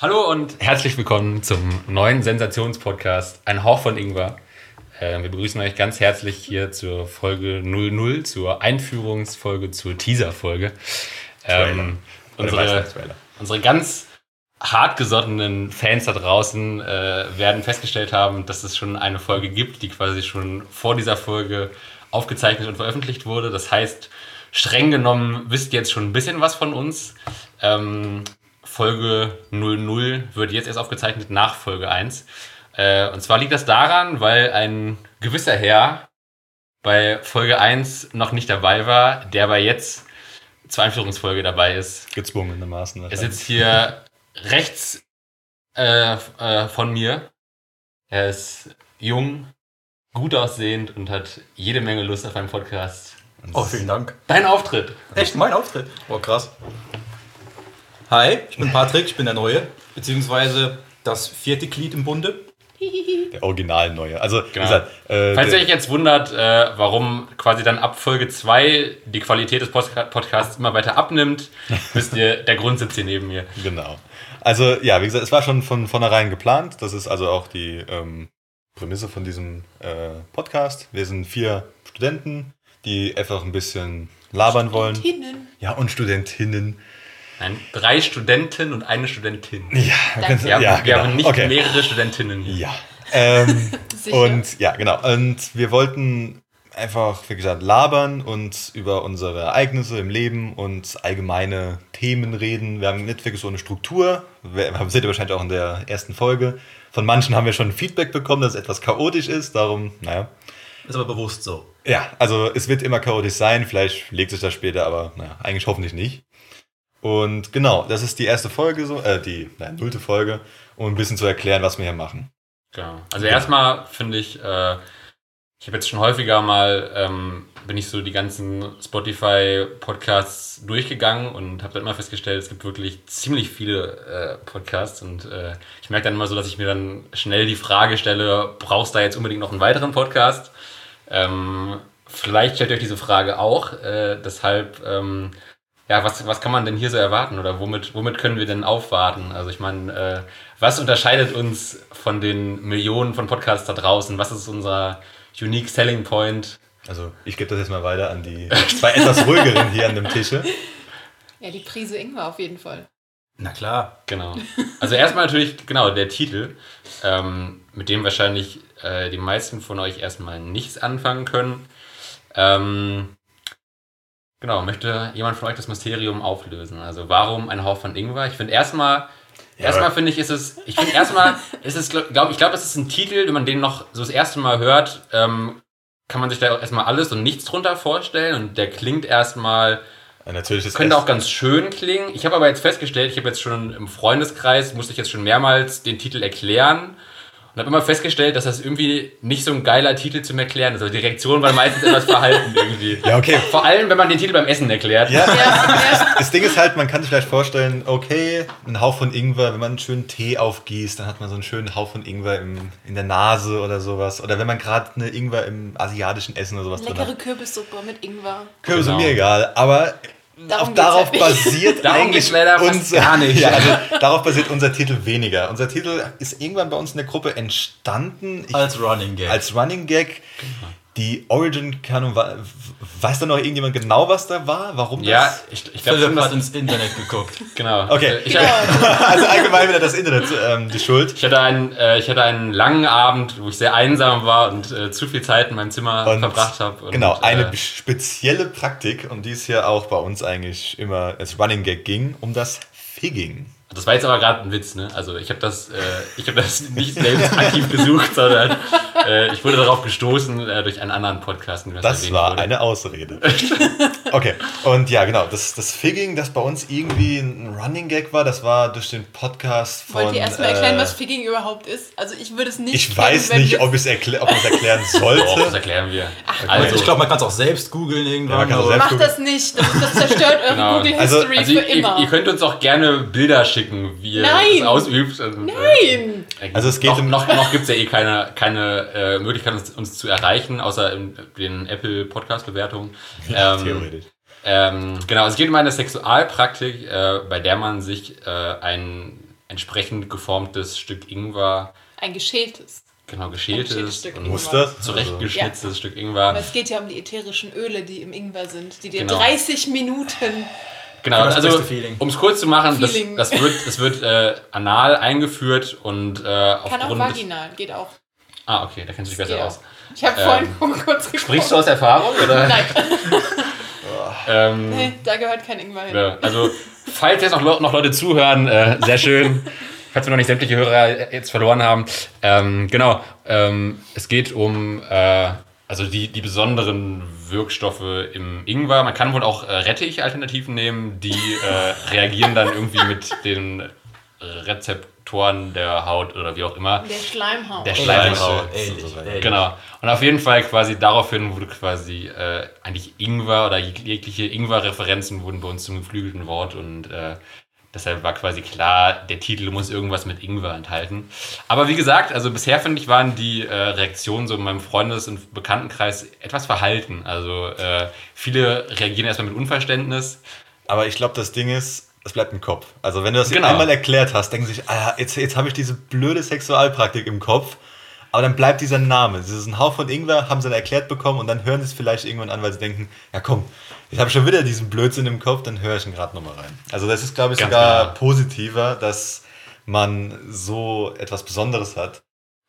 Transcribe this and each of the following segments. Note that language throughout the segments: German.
Hallo und herzlich willkommen zum neuen Sensationspodcast Ein Hauch von Ingwer. Äh, wir begrüßen euch ganz herzlich hier zur Folge 00, zur Einführungsfolge, zur Teaserfolge. Ähm, unsere, unsere ganz hartgesottenen Fans da draußen äh, werden festgestellt haben, dass es schon eine Folge gibt, die quasi schon vor dieser Folge aufgezeichnet und veröffentlicht wurde. Das heißt, streng genommen wisst ihr jetzt schon ein bisschen was von uns. Ähm, Folge 00 wird jetzt erst aufgezeichnet nach Folge 1. Äh, und zwar liegt das daran, weil ein gewisser Herr bei Folge 1 noch nicht dabei war, der aber jetzt zur Einführungsfolge dabei ist. Gezwungenermaßen. Er sitzt hier rechts äh, äh, von mir. Er ist jung, gut aussehend und hat jede Menge Lust auf einen Podcast. Oh, vielen Dank. Dein Auftritt. Echt, mein Auftritt? Oh, krass. Hi, ich bin Patrick, ich bin der Neue, beziehungsweise das vierte Glied im Bunde. Der original Neue. Also, Genau. gesagt, äh, Falls ihr euch jetzt wundert, äh, warum quasi dann ab Folge 2 die Qualität des Podca- Podcasts immer weiter abnimmt, wisst ihr, der Grund sitzt hier neben mir. Genau. Also, ja, wie gesagt, es war schon von vornherein geplant. Das ist also auch die ähm, Prämisse von diesem äh, Podcast. Wir sind vier Studenten, die einfach ein bisschen labern wollen. Studentinnen. Ja, und Studentinnen. Nein, drei Studenten und eine Studentin. Ja, Danke. Wir haben, ja, wir genau. haben nicht okay. mehrere Studentinnen hier. Ja. Ähm, und ja, genau. Und wir wollten einfach, wie gesagt, labern und über unsere Ereignisse im Leben und allgemeine Themen reden. Wir haben nicht wirklich so eine Struktur. Wir, seht ihr wahrscheinlich auch in der ersten Folge. Von manchen haben wir schon Feedback bekommen, dass es etwas chaotisch ist. Darum, naja. Ist aber bewusst so. Ja, also es wird immer chaotisch sein. Vielleicht legt sich das später, aber naja, eigentlich hoffentlich nicht. Und genau, das ist die erste Folge, so, äh, die nein, nullte Folge, um ein bisschen zu erklären, was wir hier machen. Genau. Also erstmal finde ich, äh, ich habe jetzt schon häufiger mal, ähm, bin ich so die ganzen Spotify-Podcasts durchgegangen und habe dann immer festgestellt, es gibt wirklich ziemlich viele äh, Podcasts und äh, ich merke dann immer so, dass ich mir dann schnell die Frage stelle, brauchst du da jetzt unbedingt noch einen weiteren Podcast? Ähm, vielleicht stellt ihr euch diese Frage auch, äh, deshalb, ähm, ja, was, was kann man denn hier so erwarten oder womit, womit können wir denn aufwarten? Also ich meine, äh, was unterscheidet uns von den Millionen von Podcasts da draußen? Was ist unser Unique Selling Point? Also ich gebe das jetzt mal weiter an die zwei etwas ruhigeren hier an dem Tische. Ja, die Prise Ingwer auf jeden Fall. Na klar. Genau. Also erstmal natürlich, genau, der Titel, ähm, mit dem wahrscheinlich äh, die meisten von euch erstmal nichts anfangen können. Ähm, genau, möchte jemand von euch das Mysterium auflösen? Also warum ein Hauch von Ingwer? Ich finde erstmal, erstmal finde ich, ist es, ich finde erstmal, ist es, glaube glaub, ich glaube, das ist ein Titel, wenn man den noch so das erste Mal hört, ähm, kann man sich da erstmal alles und nichts drunter vorstellen und der klingt erstmal Ja, natürlich ist könnte auch ganz schön klingen. Ich habe aber jetzt festgestellt, ich habe jetzt schon im Freundeskreis, musste ich jetzt schon mehrmals den Titel erklären und habe immer festgestellt, dass das irgendwie nicht so ein geiler Titel zum Erklären ist. Also die Reaktion war meistens etwas verhalten irgendwie. Ja, okay. Vor allem, wenn man den Titel beim Essen erklärt. Ja, das Ding ist halt, man kann sich vielleicht vorstellen, okay, ein Hauch von Ingwer, wenn man einen schönen Tee aufgießt, dann hat man so einen schönen Hauch von Ingwer im, in der Nase oder sowas. Oder wenn man gerade eine Ingwer im asiatischen Essen oder sowas drin Leckere hat. Kürbissuppe mit Ingwer. Kürbisse, Genau. mir egal. Aber Darum geht's darauf nicht. basiert Darum eigentlich unser, gar nicht. Ja, also darauf basiert unser Titel weniger. Unser Titel ist irgendwann bei uns in der Gruppe entstanden. Ich, Als Running Gag. als Running Gag. Die Origin, keine Ahnung, wa- weiß da noch irgendjemand genau, was da war? Warum Ja, das? ich, ich glaube hat dass, ins Internet geguckt. genau. Okay. Ich, Also allgemein wieder das Internet ähm, die Schuld. ich, hatte einen, äh, ich hatte einen langen Abend, wo ich sehr einsam war und äh, zu viel Zeit in meinem Zimmer Und verbracht habe. und, Genau, eine äh, spezielle Praktik, um die es hier auch bei uns eigentlich immer als Running Gag ging, um das Figging. Das war jetzt aber gerade ein Witz, ne? Also ich habe das, äh, ich habe das nicht selbst aktiv gesucht, sondern äh, ich wurde darauf gestoßen äh, durch einen anderen Podcast. Das war wurde. eine Ausrede. Okay, und ja, genau, das, das Figging, das bei uns irgendwie ein Running Gag war, das war durch den Podcast von. Wollt ihr erstmal erklären, äh, was Figging überhaupt ist? Also ich würde es nicht Ich kennen, weiß nicht, ob ich es erklä erklären Doch, das sollte. erklären wir. Also, ich glaube, man kann es auch selbst googeln Ja, irgendwann. selbst- Macht das nicht. Das, das zerstört eure Genau. Google Also- History also für ihr, immer. ihr könnt uns auch gerne Bilder schicken, wie ihr Nein. das ausübt. Und, Nein! Äh, Also es geht noch, um- noch, noch gibt es ja eh keine, keine äh, Möglichkeit, uns, uns zu erreichen, außer in den Apple Podcast-Bewertungen. Ähm, Theoretisch. Ähm, genau, es geht um eine Sexualpraktik, äh, bei der man sich äh, einen entsprechend geformtes Stück Ingwer, Ein geschältes. genau geschältes geschältes Stück und Ingwer. Mustert? zurechtgeschnitztes Stück Aber Ingwer. es geht ja um die ätherischen Öle, die im Ingwer sind, die dir Genau. 30 Minuten. Genau, das also um es kurz zu machen, das, das wird, das wird äh, anal eingeführt und äh, Kann auch vaginal, geht auch. Ah, okay, da kennst du dich besser Geht aus. Ich habe Ähm, vorhin kurz gesprochen. Sprichst du aus Erfahrung? Oder? Nein, Ähm, nee, da gehört kein Ingwer hin. Ja, also, falls jetzt noch, noch Leute zuhören, äh, sehr schön. Falls wir noch nicht sämtliche Hörer jetzt verloren haben. Ähm, genau, ähm, es geht um äh, also die, die besonderen Wirkstoffe im Ingwer. Man kann wohl auch äh, Rettich-Alternativen nehmen, die äh, reagieren dann irgendwie mit den Rezeptoren der Haut oder wie auch immer. Der Schleimhaut. Der Schleimhaut. Ähnlich, so ähnlich. Genau. Und auf jeden Fall quasi daraufhin wurde quasi äh, eigentlich Ingwer oder jeg- jegliche Ingwer-Referenzen wurden bei uns zum geflügelten Wort und äh, deshalb war quasi klar, der Titel muss irgendwas mit Ingwer enthalten. Aber wie gesagt, also bisher finde ich, waren die äh, Reaktionen so in meinem Freundes- und Bekanntenkreis etwas verhalten. Also äh, viele reagieren erstmal mit Unverständnis. Aber ich glaube, das Ding ist, es bleibt im Kopf. Also wenn du das Genau. einmal erklärt hast, denken sie sich, ah, jetzt, jetzt habe ich diese blöde Sexualpraktik im Kopf. Aber dann bleibt dieser Name. Das ist ein Hauch von Ingwer, haben sie dann erklärt bekommen und dann hören sie es vielleicht irgendwann an, weil sie denken, ja komm, ich habe schon wieder diesen Blödsinn im Kopf, dann höre ich ihn gerade nochmal rein. Also das ist, glaube ich, Ganz sogar genau. positiver, dass man so etwas Besonderes hat.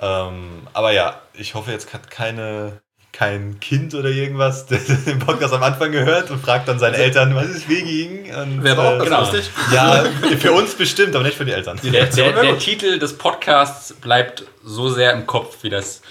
Ähm, aber ja, ich hoffe, jetzt hat keine, kein Kind oder irgendwas der den Podcast am Anfang gehört und fragt dann seine Eltern, was ist wegen? Und, Wäre aber auch ganz Genau. lustig. Ja, für uns bestimmt, aber nicht für die Eltern. Der, der, der. Titel des Podcasts bleibt so sehr im Kopf, wie das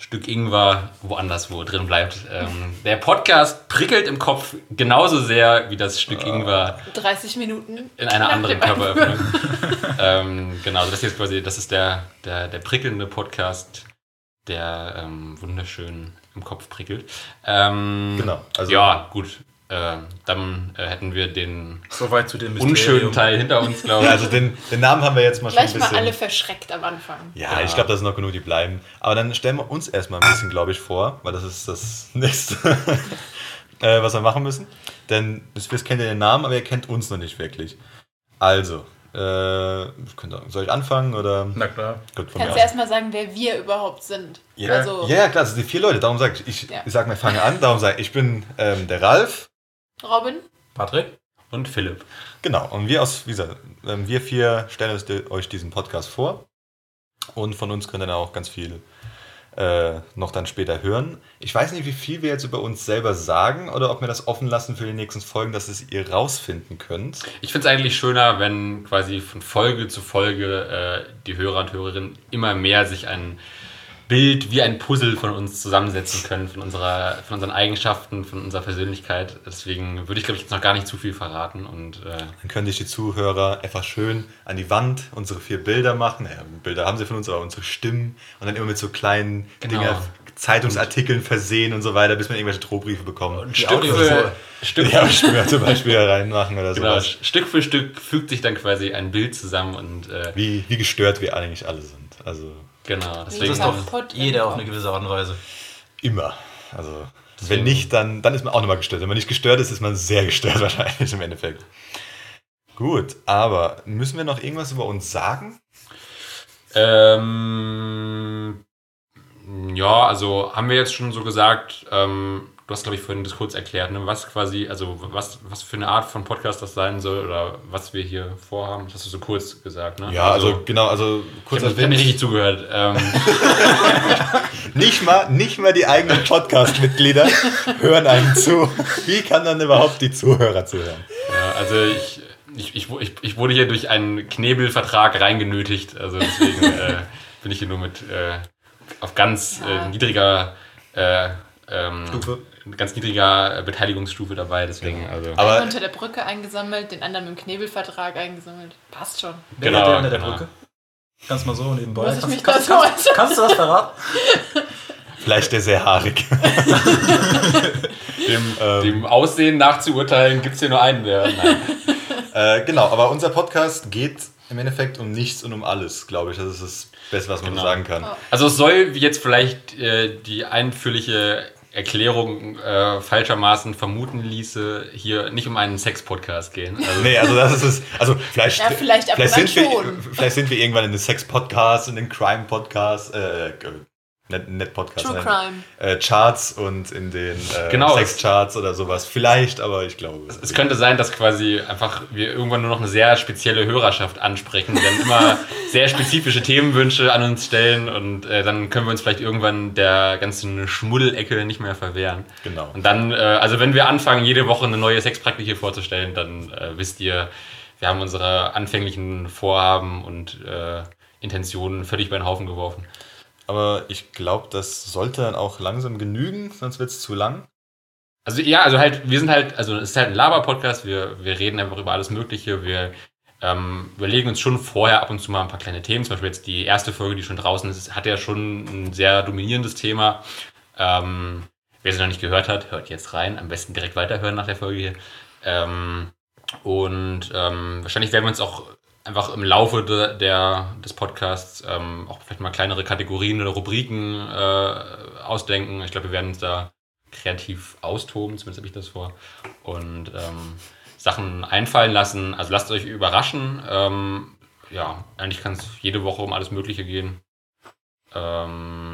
Stück Ingwer woanders wo drin bleibt. Ähm, der Podcast prickelt im Kopf genauso sehr wie das Stück Ingwer 30 Minuten. in einer anderen. Körperöffnung. ähm, genau, also das hier ist quasi, das ist der, der, der prickelnde Podcast, der ähm, wunderschön im Kopf prickelt. Ähm, Genau, also- ja, gut. Äh, dann äh, hätten wir den Soweit zu dem unschönen Teil hinter uns, glaube Ja, ich. also den, den Namen haben wir jetzt mal schon Gleich mal alle verschreckt am Anfang. ja, Ja. ich glaube, das sind noch genug, die bleiben. Aber dann stellen wir uns erstmal ein bisschen, glaube ich, vor, weil das ist das nächste, äh, was wir machen müssen. Denn wir kennen ja den Namen, aber ihr kennt uns noch nicht wirklich. Also, äh, soll ich anfangen oder? Na klar. Gut, Kannst du erstmal sagen, wer wir überhaupt sind? Ja, Also, ja, ja, klar, das sind die vier Leute, darum sage ich. Ich, Ja. ich sag mal, fange an, darum sage ich, ich bin ähm, der Ralf. Robin, Patrick? Und Philipp. Genau, und wir aus, wie gesagt, ähm, wir vier stellen euch diesen Podcast vor. Und von uns könnt ihr dann auch ganz viel äh, noch dann später hören. Ich weiß nicht, wie viel wir jetzt über uns selber sagen oder ob wir das offen lassen für die nächsten Folgen, dass es ihr rausfinden könnt. Ich finde es eigentlich schöner, wenn quasi von Folge zu Folge äh, die Hörer und Hörerinnen immer mehr sich ein Bild wie ein Puzzle von uns zusammensetzen können, von, unserer, von unseren Eigenschaften, von unserer Persönlichkeit. Deswegen würde ich, glaube ich, jetzt noch gar nicht zu viel verraten. Und äh, Dann können sich die Zuhörer einfach schön an die Wand unsere vier Bilder machen. Naja, Bilder haben sie von uns, aber unsere Stimmen. Und dann immer mit so kleinen Genau. Dinger, Zeitungsartikeln versehen und so weiter, bis man irgendwelche Drohbriefe bekommt. Stück Audio- für, Stück, Ja, Stimme zum Beispiel reinmachen oder genau, sowas. Stück für Stück fügt sich dann quasi ein Bild zusammen. Und äh, Wie, wie gestört wir eigentlich alle sind. Also genau, Das deswegen ist Kaputt doch jeder auf eine gewisse Art und Weise. immer. Also Deswegen- wenn nicht, dann, dann ist man auch nochmal gestört. Wenn man nicht gestört ist, ist man sehr gestört wahrscheinlich im Endeffekt. Gut, aber müssen wir noch irgendwas über uns sagen? Ähm, ja, also haben wir jetzt schon so gesagt, ähm, du hast, glaube ich, vorhin das kurz erklärt, ne, was quasi, also was, was für eine Art von Podcast das sein soll oder was wir hier vorhaben. Das hast du so kurz gesagt, ne? Ja, also, genau, also ich kurz habe hab erwähnt, nicht richtig zugehört. Ähm, nicht mal, nicht mal die eigenen Podcast-Mitglieder hören einem zu. Wie kann dann überhaupt die Zuhörer zuhören? ja, also ich, ich, ich, ich, ich wurde hier durch einen Knebelvertrag reingenötigt, also deswegen äh, bin ich hier nur mit äh, auf ganz Ja. äh, niedriger äh, ähm, Stufe. Ganz niedriger Beteiligungsstufe dabei, deswegen also. Aber- einen unter der Brücke eingesammelt, den anderen mit dem Knebelvertrag eingesammelt. Passt schon. Wer Genau, hat der unter der genau. Brücke? Kannst mal so nebenbei. Muss ich kannst, mich kannst, so kannst, kannst du das verraten? Vielleicht der sehr haarig. Dem, Ähm. dem Aussehen nach zu urteilen, gibt es hier nur einen, der. Nein. äh, genau, aber unser Podcast geht im Endeffekt um nichts und um alles, glaube ich. Das ist das Beste, was man Genau. sagen kann. Oh. Also es soll jetzt vielleicht äh, die einführliche Erklärung äh, falschermaßen vermuten ließe, hier nicht um einen Sex-Podcast gehen. Also, Nee, also das ist es. Also vielleicht, Ja, vielleicht und sind wir, schon. vielleicht sind wir irgendwann in den Sex-Podcast, in den Crime-Podcast, äh, nicht, nicht Podcast, True nein, Crime. äh, Charts und in den äh, Genau. Sex-Charts oder sowas. Vielleicht, aber ich glaube. Es könnte sein, dass quasi einfach wir irgendwann nur noch eine sehr spezielle Hörerschaft ansprechen, die dann immer sehr spezifische Themenwünsche an uns stellen und äh, dann können wir uns vielleicht irgendwann der ganzen Schmuddelecke nicht mehr verwehren. Genau. Und dann, äh, also wenn wir anfangen, jede Woche eine neue Sexpraktik hier vorzustellen, dann äh, wisst ihr, wir haben unsere anfänglichen Vorhaben und äh, Intentionen völlig über den Haufen geworfen. Aber ich glaube, das sollte dann auch langsam genügen, sonst wird es zu lang. Also ja, also halt, wir sind halt, also es ist halt ein Laber-Podcast, wir, wir reden einfach über alles Mögliche, wir ähm, überlegen uns schon vorher ab und zu mal ein paar kleine Themen, zum Beispiel jetzt die erste Folge, die schon draußen ist, hat ja schon ein sehr dominierendes Thema. Ähm, wer sie noch nicht gehört hat, hört jetzt rein, am besten direkt weiterhören nach der Folge hier. Ähm, und ähm, wahrscheinlich werden wir uns auch einfach im Laufe de, der, des Podcasts ähm, auch vielleicht mal kleinere Kategorien oder Rubriken äh, ausdenken. Ich glaube, wir werden uns da kreativ austoben, zumindest habe ich das vor. Und ähm, Sachen einfallen lassen. Also lasst euch überraschen. Ähm, ja, eigentlich kann es jede Woche um alles Mögliche gehen. Ähm,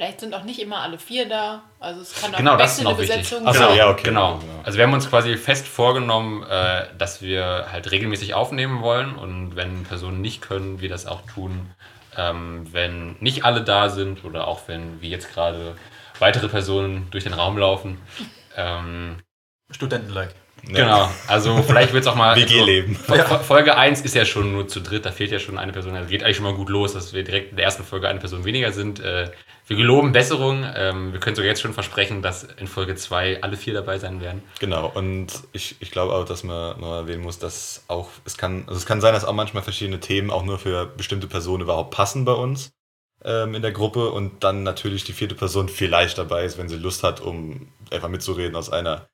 Vielleicht sind auch nicht immer alle vier da. Also es kann auch Genau, das ist noch wichtig. Besetzung so, sein. ja, okay. Genau. Also wir haben uns quasi fest vorgenommen, äh, dass wir halt regelmäßig aufnehmen wollen und wenn Personen nicht können, wir das auch tun. Ähm, wenn nicht alle da sind oder auch wenn wie jetzt gerade weitere Personen durch den Raum laufen. Ähm, Studentenlike. Genau, also vielleicht wird es auch mal. WG-Leben. Also, Fo- Folge 1 ist ja schon nur zu dritt, da fehlt ja schon eine Person. Also geht eigentlich schon mal gut los, dass wir direkt in der ersten Folge eine Person weniger sind. Äh, wir geloben Besserung. Ähm, wir können sogar jetzt schon versprechen, dass in Folge 2 alle vier dabei sein werden. Genau, und ich, ich glaube auch, dass man noch erwähnen muss, dass auch, es kann, also es kann sein, dass auch manchmal verschiedene Themen auch nur für bestimmte Personen überhaupt passen bei uns ähm, in der Gruppe und dann natürlich die vierte Person vielleicht dabei ist, wenn sie Lust hat, um einfach mitzureden aus einer,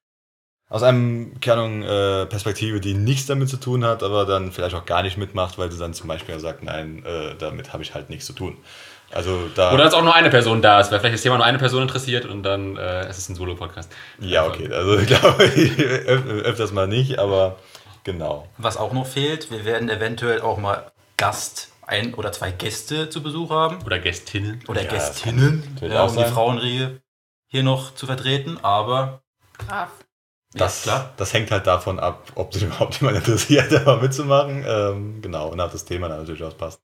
aus einem, keine Ahnung, äh, Perspektive, die nichts damit zu tun hat, aber dann vielleicht auch gar nicht mitmacht, weil sie dann zum Beispiel sagt, nein, äh, damit habe ich halt nichts zu tun. Also da. Oder dass auch nur eine Person da ist, weil vielleicht das Thema nur eine Person interessiert und dann äh, es ist ein Solo-Podcast. ja, okay, also ich glaube öfters mal nicht, aber genau. Was auch noch fehlt, wir werden eventuell auch mal Gast, ein oder zwei Gäste zu Besuch haben. Oder Gästinnen. Oder Ja, Gästinnen, ja, auch um die. Frauenriege hier noch zu vertreten. Aber Brav. Das, ja, klar. das hängt halt davon ab, ob sich überhaupt jemand interessiert, da mal mitzumachen. Ähm, genau, und ob das Thema dann natürlich auch passt.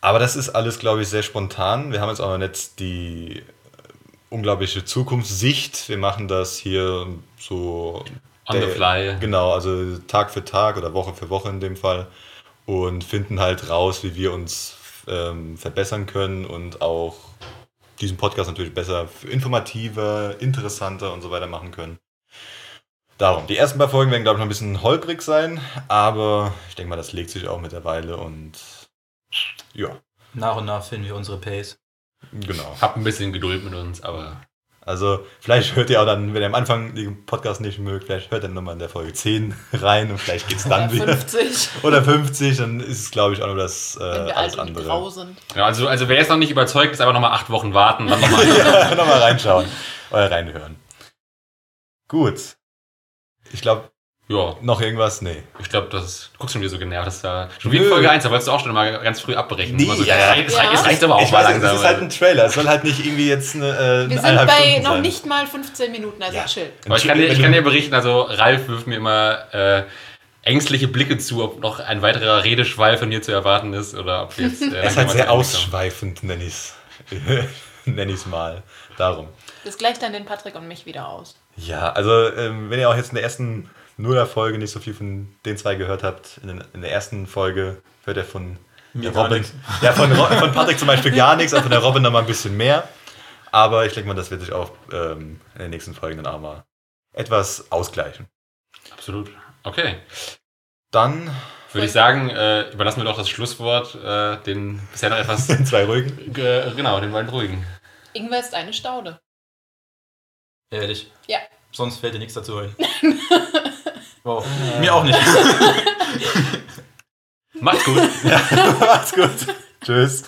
Aber das ist alles, glaube ich, sehr spontan. Wir haben jetzt auch noch nicht die äh, unglaubliche Zukunftssicht. Wir machen das hier so. On the fly. Genau, also Tag für Tag oder Woche für Woche in dem Fall. Und finden halt raus, wie wir uns ähm, verbessern können und auch diesen Podcast natürlich besser, informativer, interessanter und so weiter machen können. Darum, die ersten paar Folgen werden, glaube ich, noch ein bisschen holprig sein, aber ich denke mal, das legt sich auch mittlerweile und ja, Nach und nach finden wir unsere Pace. genau. Habt ein bisschen Geduld mit uns, aber Also, vielleicht hört ihr auch dann, wenn ihr am Anfang den Podcast nicht mögt, vielleicht hört ihr nochmal in der Folge 10 rein und vielleicht geht's dann Oder wieder. 50, Oder 50, dann ist es, glaube ich, auch nur das äh, wenn wir alles alt und andere. grau sind. ja, also, also wer jetzt noch nicht überzeugt ist, einfach nochmal acht Wochen warten, dann nochmal. ja, nochmal reinschauen oder reinhören. Gut. Ich glaube, ja, noch irgendwas? Nee. ich glaube, das. Du guckst schon wieder so genervt. Das war schon wie in. Folge 1, da wolltest du auch schon mal ganz früh abbrechen. Nee, so, ja, es ja. reicht- es reicht- Es Ja. reicht aber auch ich mal weiß, langsam. es ist halt ein Trailer. Es soll halt nicht irgendwie jetzt eine, äh, eine Wir sind bei Stunden noch sein. nicht mal 15 Minuten, also Ja. chill. Aber ich kann, dir, ich kann dir berichten, also Ralf wirft mir immer äh, ängstliche Blicke zu, ob noch ein weiterer Redeschwall von mir zu erwarten ist oder ob wir jetzt. Äh, Es ist halt sehr ausschweifend, nenn ich's. nenn ich's mal. Darum. Das gleicht dann den Patrick und mich wieder aus. Ja, also ähm, wenn ihr auch jetzt in der ersten Nuller-Folge nicht so viel von den zwei gehört habt, in, den, in der ersten Folge hört ihr von Mir Robin. nix. Ja, von, Ro- von Patrick zum Beispiel gar nichts, aber von der Robin noch mal ein bisschen mehr. Aber ich denke mal, das wird sich auch ähm, in den nächsten Folgen dann auch mal etwas ausgleichen. Absolut. Okay. Dann Würde ich sagen, äh, überlassen wir doch das Schlusswort äh, den bisher noch etwas. sind zwei ruhigen. Äh, genau, den beiden ruhigen. Ingwer ist eine Staude. Ehrlich. Ja. Sonst fällt dir nichts dazu ein. wow. Mir auch nicht. Macht's gut. Macht's gut. Tschüss.